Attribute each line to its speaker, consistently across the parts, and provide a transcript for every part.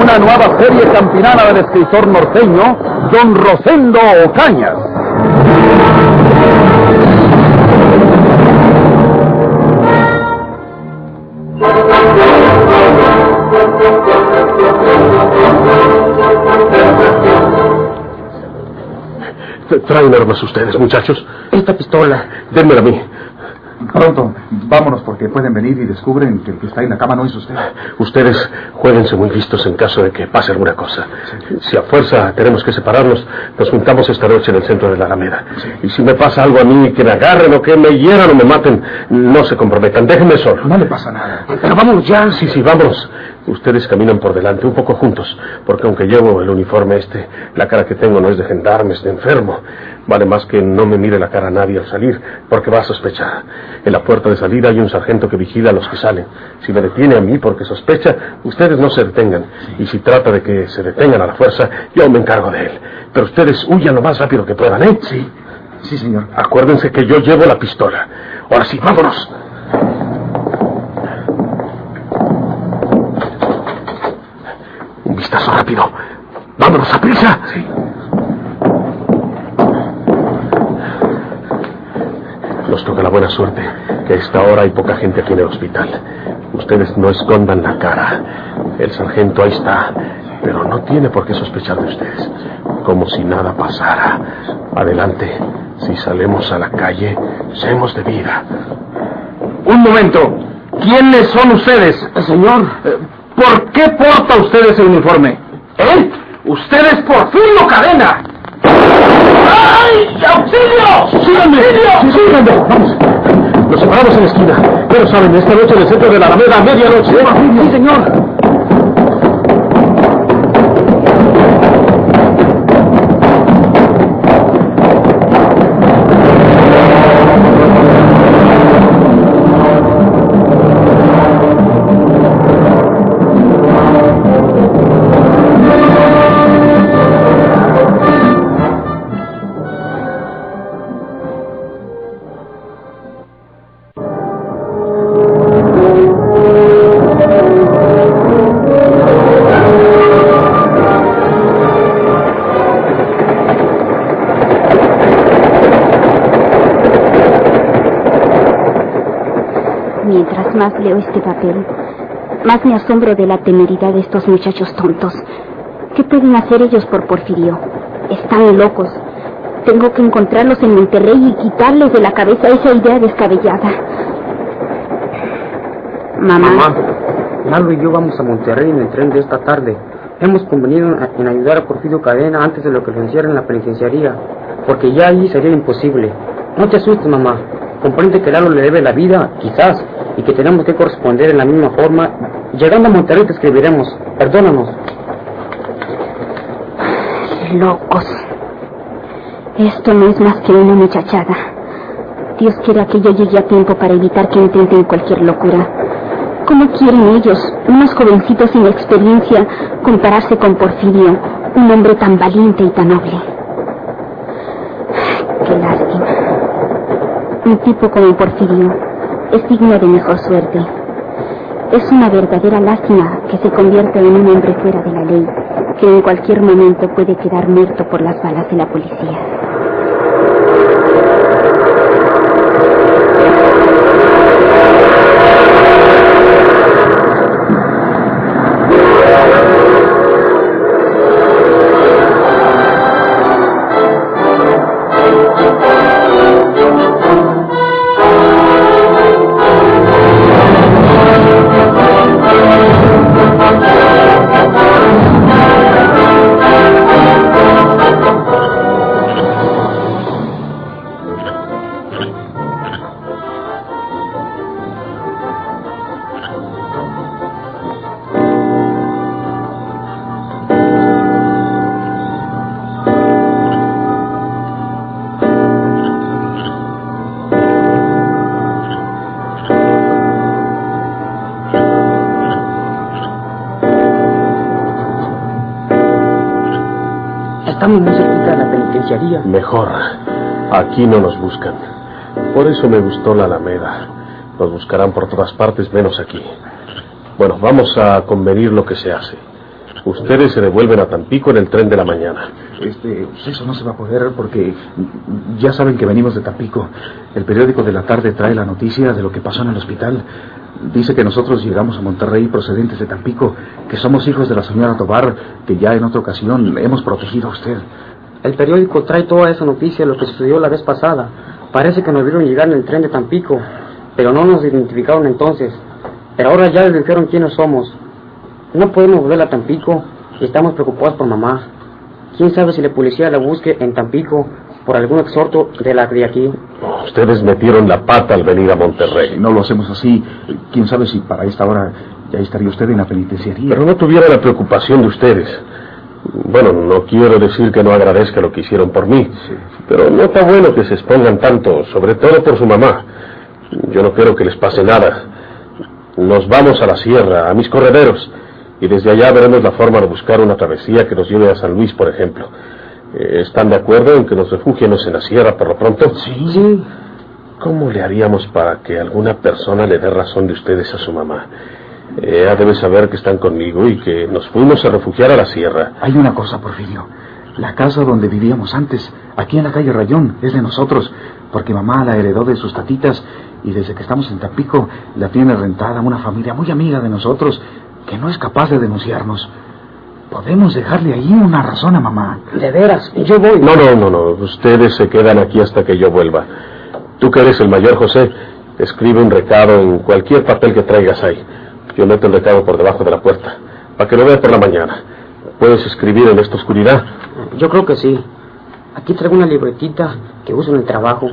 Speaker 1: Una nueva serie campinana del escritor norteño, Don Rosendo Ocañas.
Speaker 2: Traen armas ustedes, muchachos.
Speaker 3: Esta pistola.
Speaker 2: Denmela a mí.
Speaker 4: Pronto, vámonos porque pueden venir y descubren que el que está en la cama no es usted.
Speaker 2: Ustedes jueguense muy listos en caso de que pase alguna cosa. Si a fuerza tenemos que separarnos, nos juntamos esta noche en el centro de la Alameda. Y si me pasa algo a mí, que me agarren o que me hieran o me maten, no se comprometan. Déjenme solo.
Speaker 4: No le pasa nada.
Speaker 2: Pero vamos ya. Sí, sí, vamos. Ustedes caminan por delante, un poco juntos, porque aunque llevo el uniforme este, la cara que tengo no es de gendarme, es de enfermo. Vale más que no me mire la cara a nadie al salir, porque va a sospechar. En la puerta de salida hay un sargento que vigila a los que salen. Si me detiene a mí porque sospecha, ustedes no se detengan. Y si trata de que se detengan a la fuerza, yo me encargo de él. Pero ustedes huyan lo más rápido que puedan, ¿eh?
Speaker 4: Sí, sí, señor.
Speaker 2: Acuérdense que yo llevo la pistola. Ahora sí, vámonos. Un vistazo rápido. Vámonos a prisa.
Speaker 4: Sí.
Speaker 2: Nos toca la buena suerte que a esta hora hay poca gente aquí en el hospital. Ustedes no escondan la cara. El sargento ahí está, pero no tiene por qué sospechar de ustedes. Como si nada pasara. Adelante. Si salemos a la calle, seamos de vida.
Speaker 1: Un momento. ¿Quiénes son ustedes?
Speaker 3: Señor.
Speaker 1: Eh, ¿Por qué porta usted ese uniforme? ¿Eh? Usted es Porfirio Cadena. ¡Ay! ¡Auxilio!
Speaker 2: ¡Síganme! Sí, síganme! ¡Vamos! Nos separamos en la esquina. Pero saben, esta noche en el centro de la Alameda a medianoche.
Speaker 3: Sí, señor.
Speaker 5: Leo este papel, más me asombro de la temeridad de estos muchachos tontos. ¿Qué pueden hacer ellos por Porfirio? Están locos. Tengo que encontrarlos en Monterrey y quitarles de la cabeza esa idea descabellada. Mamá.
Speaker 3: Mamá, Lalo y yo vamos a Monterrey en el tren de esta tarde. Hemos convenido en- ayudar a Porfirio Cadena antes de lo que lo encierren en la penitenciaría, porque ya allí sería imposible. No te asustes, mamá. Comprende que Lalo le debe la vida, quizás, y que tenemos que corresponder en la misma forma. Llegando a Monterrey te escribiremos. Perdónanos.
Speaker 5: Locos. Esto no es más que una muchachada. Dios quiera que yo llegue a tiempo para evitar que intenten cualquier locura. ¿Cómo quieren ellos, unos jovencitos sin experiencia, compararse con Porfirio, un hombre tan valiente y tan noble? Qué lástima. Un tipo como Porfirio es digno de mejor suerte. Es una verdadera lástima que se convierta en un hombre fuera de la ley, que en cualquier momento puede quedar muerto por las balas de la policía.
Speaker 3: Estamos muy cerquita de la penitenciaría.
Speaker 2: Mejor. Aquí no nos buscan. Por eso me gustó la Alameda. Nos buscarán por todas partes menos aquí. Bueno, vamos a convenir lo que se hace. Ustedes se devuelven a Tampico en el tren de la mañana.
Speaker 4: Este, pues eso no se va a poder porque ya saben que venimos de Tampico. El periódico de la tarde trae la noticia de lo que pasó en el hospital. Dice que nosotros llegamos a Monterrey procedentes de Tampico, que somos hijos de la señora Tobar, que ya en otra ocasión hemos protegido a usted.
Speaker 3: El periódico trae toda esa noticia, lo que sucedió la vez pasada. Parece que nos vieron llegar en el tren de Tampico, pero no nos identificaron entonces. Pero ahora ya les dijeron quiénes somos. No podemos volver a Tampico y estamos preocupados por mamá. ¿Quién sabe si la policía la busque en Tampico por algún exhorto de la de aquí?
Speaker 2: Ustedes metieron la pata al venir a Monterrey.
Speaker 4: Si no lo hacemos así, quién sabe si para esta hora ya estaría usted en la penitenciaría.
Speaker 2: Pero no tuviera la preocupación de ustedes. Bueno, no quiero decir que no agradezca lo que hicieron por mí, pero no está bueno que se expongan tanto, sobre todo por su mamá. Yo no quiero que les pase nada. Nos vamos a la sierra, a mis correderos, y desde allá veremos la forma de buscar una travesía que nos lleve a San Luis, por ejemplo. Eh, ¿Están de acuerdo en que nos refugiemos en la sierra por lo pronto?
Speaker 3: Sí. sí.
Speaker 2: ¿Cómo le haríamos para que alguna persona le dé razón de ustedes a su mamá? Ella debe saber que están conmigo y que nos fuimos a refugiar a la sierra.
Speaker 4: Hay una cosa, Porfirio. La casa donde vivíamos antes, aquí en la calle Rayón, es de nosotros, porque mamá la heredó de sus tatitas y desde que estamos en Tapico la tiene rentada una familia muy amiga de nosotros que no es capaz de denunciarnos. Podemos dejarle ahí una razón a mamá.
Speaker 3: De veras, yo voy.
Speaker 2: No, no, no, no. Ustedes se quedan aquí hasta que yo vuelva. Tú que eres el mayor, José, escribe un recado en cualquier papel que traigas ahí. Yo meto el recado por debajo de la puerta, para que lo vea por la mañana. ¿Puedes escribir en esta oscuridad?
Speaker 3: Yo creo que sí. Aquí traigo una libretita que uso en el trabajo.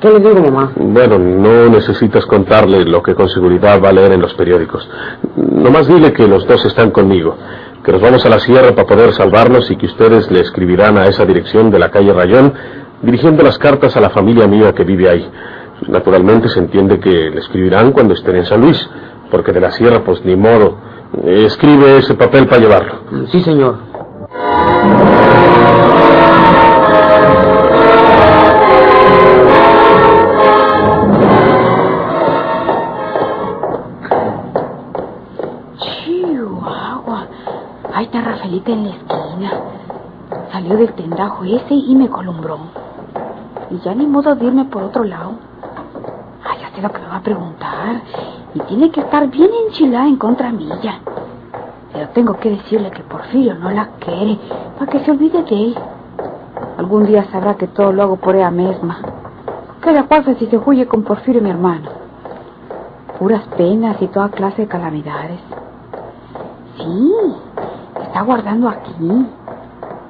Speaker 3: ¿Qué le digo, mamá?
Speaker 2: Bueno, no necesitas contarle lo que con seguridad va a leer en los periódicos. Nomás dile que los dos están conmigo, que nos vamos a la sierra para poder salvarnos y que ustedes le escribirán a esa dirección de la calle Rayón, dirigiendo las cartas a la familia mía que vive ahí. Naturalmente se entiende que le escribirán cuando estén en San Luis porque de la sierra, pues ni modo. Escribe ese papel para llevarlo.
Speaker 3: Sí, señor.
Speaker 6: Chihuahua. Ahí está Rafaelita en la esquina. Salió del tendajo ese y me columbró. Y ya ni modo de irme por otro lado. Ay, ya sé lo que me va a preguntar y tiene que estar bien enchilada en contra mía. Pero tengo que decirle que Porfirio no la quiere para que se olvide de él. Algún día sabrá que todo lo hago por ella misma. ¿Qué le pasa si se huye con Porfirio mi hermano? Puras penas y toda clase de calamidades. Sí, está guardando aquí.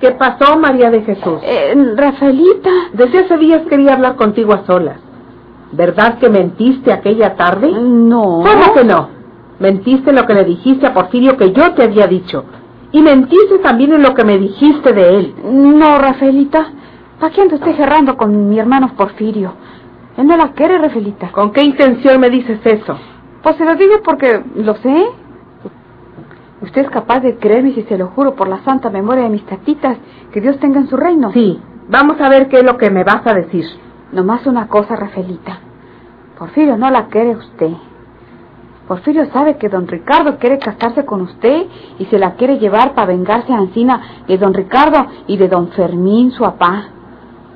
Speaker 7: ¿Qué pasó, María de Jesús?
Speaker 6: Eh, Rafaelita.
Speaker 7: Desde hace días quería hablar contigo a solas. ¿Verdad que mentiste aquella tarde?
Speaker 6: No.
Speaker 7: ¿Cómo que no? Mentiste en lo que le dijiste a Porfirio que yo te había dicho. Y mentiste también en lo que me dijiste de él.
Speaker 6: No, Rafaelita. ¿Para qué ando usted gerrando con mi hermano Porfirio? Él no la quiere, Rafaelita.
Speaker 7: ¿Con qué intención me dices eso?
Speaker 6: Pues se lo digo porque lo sé. ¿Usted es capaz de creerme si se lo juro por la santa memoria de mis tatitas que Dios tenga en su reino?
Speaker 7: Sí. Vamos a ver qué es lo que me vas a decir.
Speaker 6: Nomás una cosa, Rafaelita. Porfirio no la quiere usted. Porfirio sabe que don Ricardo quiere casarse con usted y se la quiere llevar para vengarse a Ancina de don Ricardo y de don Fermín, su papá.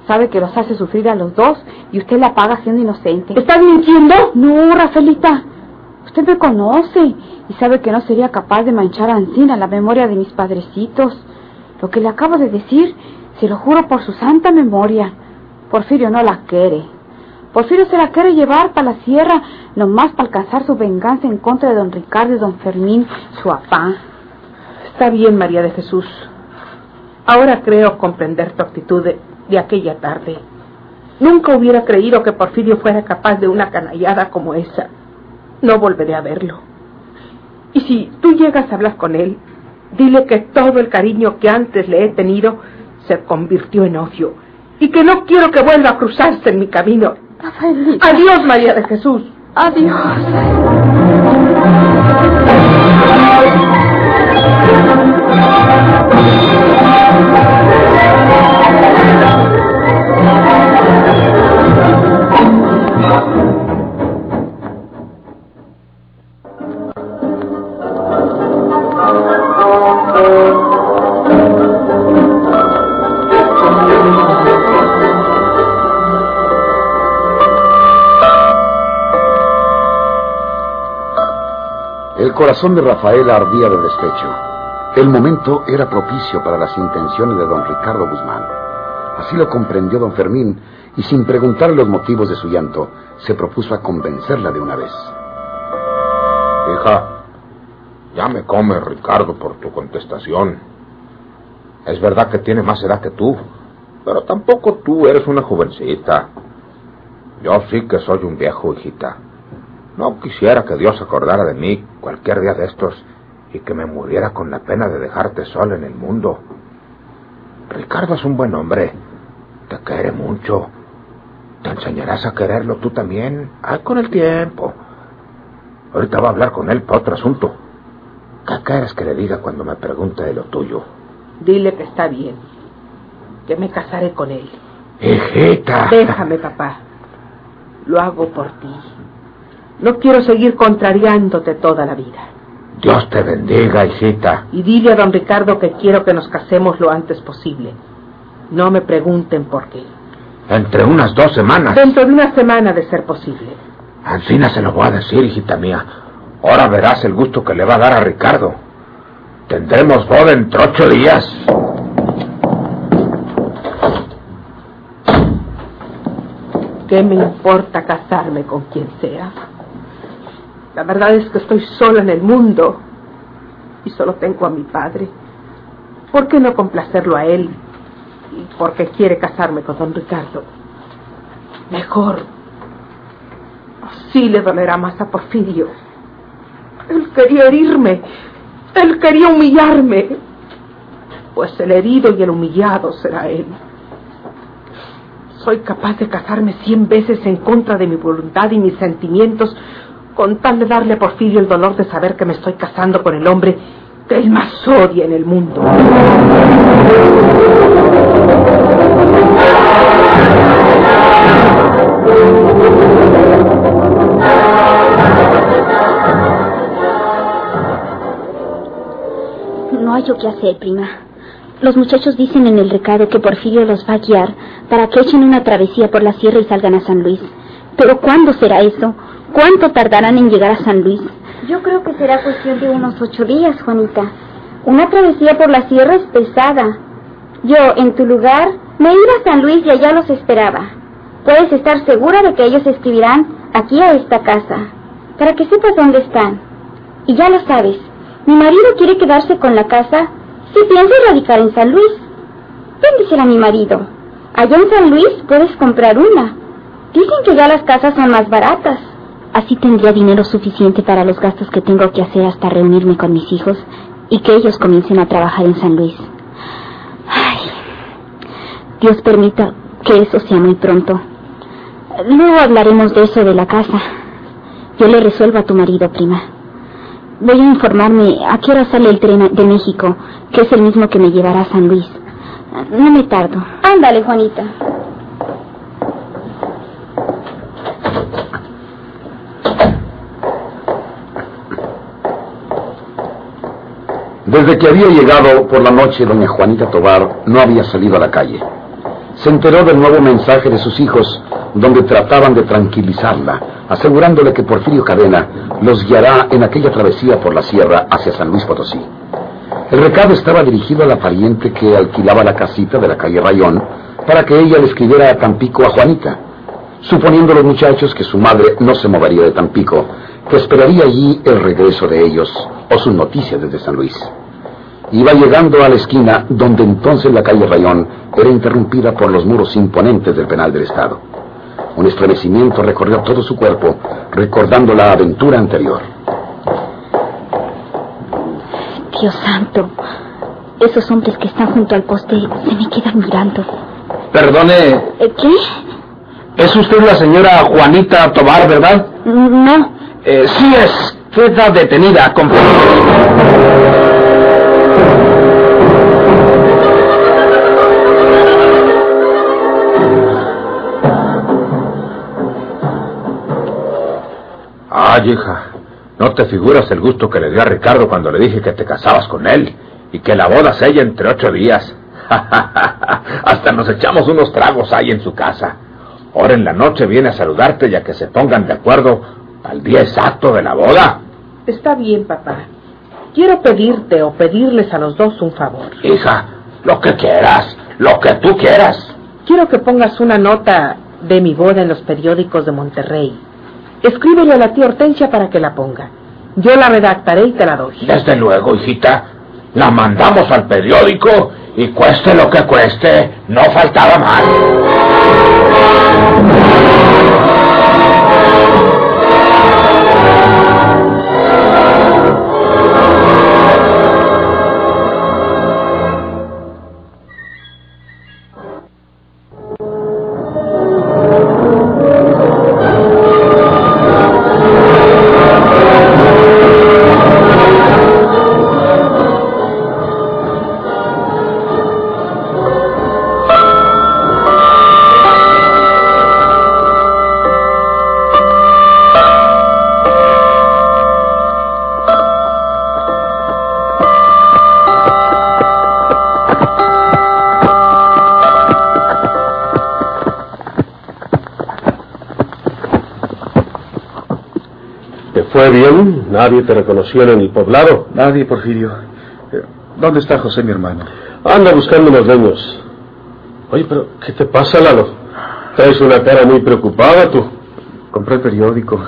Speaker 6: Sabe que los hace sufrir a los dos y usted la paga siendo inocente.
Speaker 7: ¿Estás mintiendo?
Speaker 6: No, Rafaelita. Usted me conoce y sabe que no sería capaz de manchar a Ancina la memoria de mis padrecitos. Lo que le acabo de decir, se lo juro por su santa memoria. Porfirio no la quiere. Porfirio se la quiere llevar para la sierra, nomás para alcanzar su venganza en contra de don Ricardo y don Fermín, su papá.
Speaker 7: Está bien, María de Jesús. Ahora creo comprender tu actitud de, de aquella tarde. Nunca hubiera creído que Porfirio fuera capaz de una canallada como esa. No volveré a verlo. Y si tú llegas a hablar con él, dile que todo el cariño que antes le he tenido se convirtió en odio y que no quiero que vuelva a cruzarse en mi camino.
Speaker 6: Rafaelita.
Speaker 7: Adiós, María de Jesús.
Speaker 6: Adiós.
Speaker 8: Corazón de Rafael ardía de despecho. El momento era propicio para las intenciones de don Ricardo Guzmán. Así lo comprendió don Fermín y sin preguntarle los motivos de su llanto, se propuso a convencerla de una vez.
Speaker 9: Hija, ya me come Ricardo por tu contestación. Es verdad que tiene más edad que tú, pero tampoco tú eres una jovencita. Yo sí que soy un viejo, hijita. No quisiera que Dios acordara de mí cualquier día de estos y que me muriera con la pena de dejarte sola en el mundo. Ricardo es un buen hombre. Te quiere mucho. Te enseñarás a quererlo tú también. Ay, con el tiempo. Ahorita voy a hablar con él para otro asunto. ¿Qué quieres que le diga cuando me pregunte de lo tuyo?
Speaker 7: Dile que está bien. Que me casaré con él.
Speaker 9: Hijita.
Speaker 7: Déjame, papá. Lo hago por ti. No quiero seguir contrariándote toda la vida.
Speaker 9: Dios te bendiga, hijita.
Speaker 7: Y dile a don Ricardo que quiero que nos casemos lo antes posible. No me pregunten por qué.
Speaker 9: Entre unas dos semanas.
Speaker 7: Dentro de una semana de ser posible.
Speaker 9: Ancina se lo voy a decir, hijita mía. Ahora verás el gusto que le va a dar a Ricardo. Tendremos boda entre ocho días.
Speaker 7: ¿Qué me importa casarme con quien sea? La verdad es que estoy sola en el mundo y solo tengo a mi padre. ¿Por qué no complacerlo a él? Y porque quiere casarme con don Ricardo. Mejor. Así le dolerá más a Porfirio. Él quería herirme. Él quería humillarme. Pues el herido y el humillado será él. Soy capaz de casarme cien veces en contra de mi voluntad y mis sentimientos con tal de darle a Porfirio el dolor de saber que me estoy casando con el hombre que él más odia en el mundo.
Speaker 6: No hay yo qué hacer, prima. Los muchachos dicen en el recado que Porfirio los va a guiar para que echen una travesía por la sierra y salgan a San Luis. Pero ¿cuándo será eso? ¿Cuánto tardarán en llegar a San Luis?
Speaker 5: Yo creo que será cuestión de unos ocho días, Juanita. Una travesía por la sierra es pesada. Yo, en tu lugar, me iba a San Luis y allá los esperaba. Puedes estar segura de que ellos escribirán aquí a esta casa, para que sepas dónde están. Y ya lo sabes, mi marido quiere quedarse con la casa si piensa radicar en San Luis. Véndesela a mi marido. Allá en San Luis puedes comprar una. Dicen que ya las casas son más baratas.
Speaker 6: Así tendría dinero suficiente para los gastos que tengo que hacer hasta reunirme con mis hijos y que ellos comiencen a trabajar en San Luis. Ay, Dios permita que eso sea muy pronto. Luego hablaremos de eso de la casa. Yo le resuelvo a tu marido, prima. Voy a informarme a qué hora sale el tren de México, que es el mismo que me llevará a San Luis. No me tardo.
Speaker 5: Ándale, Juanita.
Speaker 8: Desde que había llegado por la noche doña Juanita Tobar no había salido a la calle. Se enteró del nuevo mensaje de sus hijos, donde trataban de tranquilizarla, asegurándole que Porfirio Cadena los guiará en aquella travesía por la sierra hacia San Luis Potosí. El recado estaba dirigido a la pariente que alquilaba la casita de la calle Rayón para que ella le escribiera a Tampico a Juanita, suponiendo los muchachos que su madre no se movería de Tampico, que esperaría allí el regreso de ellos o sus noticias desde San Luis. Iba llegando a la esquina donde entonces la calle Rayón era interrumpida por los muros imponentes del penal del Estado. Un estremecimiento recorrió todo su cuerpo, recordando la aventura anterior.
Speaker 6: Dios santo, esos hombres que están junto al poste se me quedan mirando.
Speaker 10: Perdone,
Speaker 6: ¿Eh, ¿Qué?
Speaker 10: es usted la señora Juanita Tobar, ¿verdad?
Speaker 6: No,
Speaker 10: Eh, sí es. Queda detenida con...
Speaker 9: Ay, hija, no te figuras el gusto que le dio a Ricardo cuando le dije que te casabas con él y que la boda sella entre ocho días. Hasta nos echamos unos tragos ahí en su casa. Ahora en la noche viene a saludarte ya que se pongan de acuerdo al día exacto de la boda.
Speaker 7: Está bien, papá. Quiero pedirte o pedirles a los dos un favor.
Speaker 9: Hija, lo que quieras, lo que tú quieras.
Speaker 7: Quiero que pongas una nota de mi boda en los periódicos de Monterrey. Escríbele a la tía Hortensia para que la ponga. Yo la redactaré y te la doy.
Speaker 9: Desde luego, hijita. La mandamos al periódico y cueste lo que cueste, no faltaba más.
Speaker 2: Fue bien? ¿Nadie te reconoció en el poblado?
Speaker 4: Nadie, Porfirio. Eh, ¿Dónde está José, mi hermano?
Speaker 2: Anda buscando unos leños. Oye, pero ¿qué te pasa, Lalo? Traes una cara muy preocupada tú.
Speaker 4: Compré el periódico.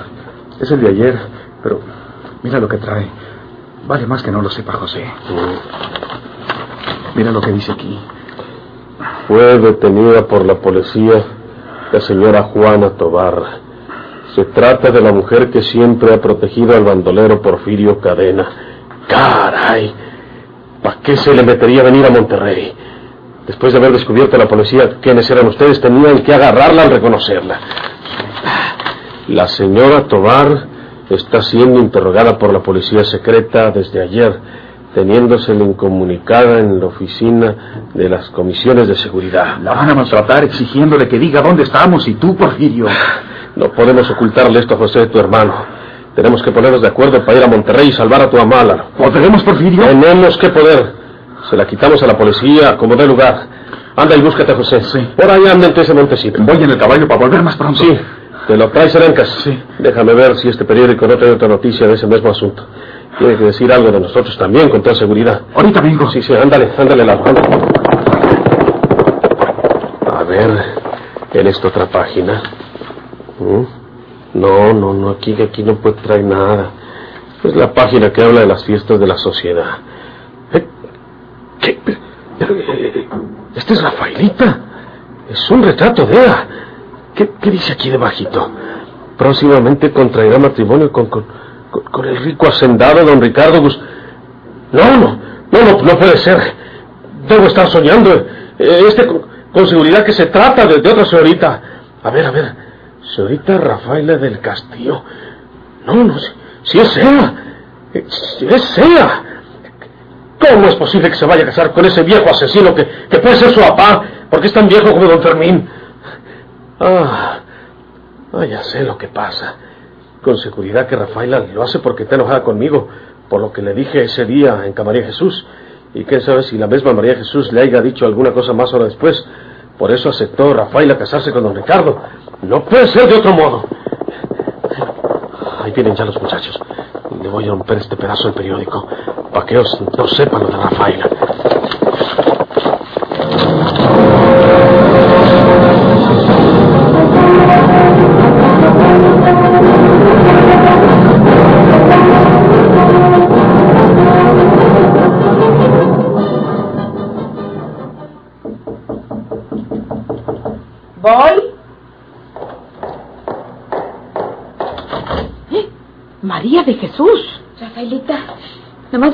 Speaker 4: Es el de ayer, pero mira lo que trae. Vale más que no lo sepa José. Mira lo que dice aquí.
Speaker 2: Fue detenida por la policía la señora Juana Tobar. Se trata de la mujer que siempre ha protegido al bandolero Porfirio Cadena. ¡Caray! ¿Para qué se le metería venir a Monterrey? Después de haber descubierto a la policía quiénes eran ustedes, tenían que agarrarla al reconocerla. La señora Tobar está siendo interrogada por la policía secreta desde ayer, teniéndosela incomunicada en la oficina de las comisiones de seguridad.
Speaker 4: La van a maltratar exigiéndole que diga dónde estamos y tú, Porfirio.
Speaker 2: No podemos ocultarle esto a José, tu hermano. Tenemos que ponernos de acuerdo para ir a Monterrey y salvar a tu mamá, Lalo.
Speaker 4: ¿Podremos, Porfirio?
Speaker 2: Tenemos que poder. Se la quitamos a la policía como dé lugar. Anda y búscate a José.
Speaker 4: Sí.
Speaker 2: Por ahí anda entre ese montecito.
Speaker 4: Voy en el caballo para volver más pronto.
Speaker 2: Sí. ¿Te lo traes, Erencas?
Speaker 4: Sí.
Speaker 2: Déjame ver si este periódico no tiene otra noticia de ese mismo asunto. Tiene que decir algo de nosotros también, con toda seguridad.
Speaker 4: Ahorita vengo.
Speaker 2: Sí, sí, ándale, ándale, ándale. A ver, en esta otra página. ¿Mm? No, no, no, aquí, aquí no puede traer nada. Es la página que habla de las fiestas de la sociedad. Eh, ¿Qué? Pero, esta es Rafaelita. Es un retrato de ella. ¿Qué, dice aquí debajito? Próximamente contraerá matrimonio con, con, con, el rico hacendado don Ricardo Gus... No, no, no, no, no puede ser. Debo estar soñando. Eh, Este, con, seguridad que se trata de otra señorita. A ver, a ver. Señorita Rafaela del Castillo. No, no, si, si es ella. Eh, Si es ella. ¿Cómo es posible que se vaya a casar con ese viejo asesino que, que puede ser su papá? Porque es tan viejo como don Fermín. Ah, ah, ya sé lo que pasa. Con seguridad que Rafaela lo hace porque está enojada conmigo, por lo que le dije ese día en Camaría Jesús. Y quién sabe si la misma María Jesús le haya dicho alguna cosa más ahora después. Por eso aceptó Rafaela casarse con don Ricardo. No puede ser de otro modo. Ahí vienen ya los muchachos. Le voy a romper este pedazo del periódico para que ellos no sepan lo de Rafaela.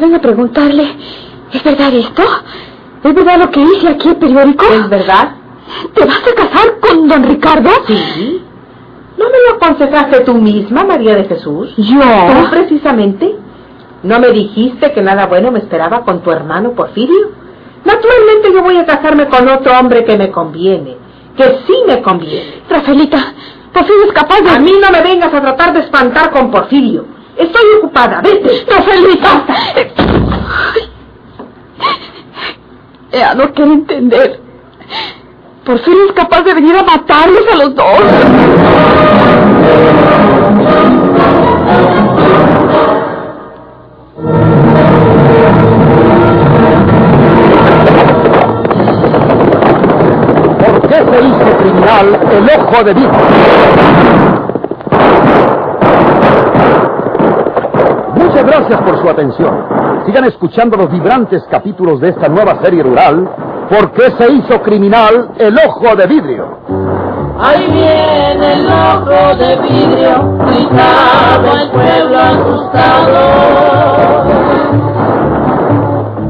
Speaker 5: Vengo a preguntarle, ¿es verdad esto? ¿Es verdad lo que dice aquí el periódico?
Speaker 7: ¿Es verdad?
Speaker 5: ¿Te vas a casar con don Ricardo?
Speaker 7: Sí. ¿No me lo aconsejaste tú misma, María de Jesús?
Speaker 5: ¿Yo?
Speaker 7: ¿Tú precisamente? ¿No me dijiste que nada bueno me esperaba con tu hermano Porfirio? Naturalmente yo voy a casarme con otro hombre que me conviene, que sí me conviene.
Speaker 5: Rafaelita, Porfirio es capaz de...
Speaker 7: A mí no me vengas a tratar de espantar con Porfirio. Estoy ocupada, vete.
Speaker 5: No, feliz, basta. Ella no quiere entender. Por fin es capaz de venir a matarlos a los dos.
Speaker 1: ¿Por qué se hizo criminal el ojo de Dios? Gracias por su atención. Sigan escuchando los vibrantes capítulos de esta nueva serie rural, ¿Por qué se hizo criminal el ojo de vidrio?
Speaker 11: Ahí viene el ojo de vidrio, gritaba el pueblo asustado.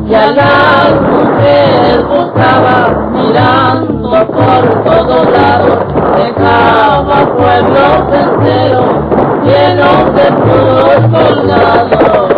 Speaker 11: Y a las mujeres buscaba, mirando por todos lados, dejaba pueblos enteros llenos de puros colgados.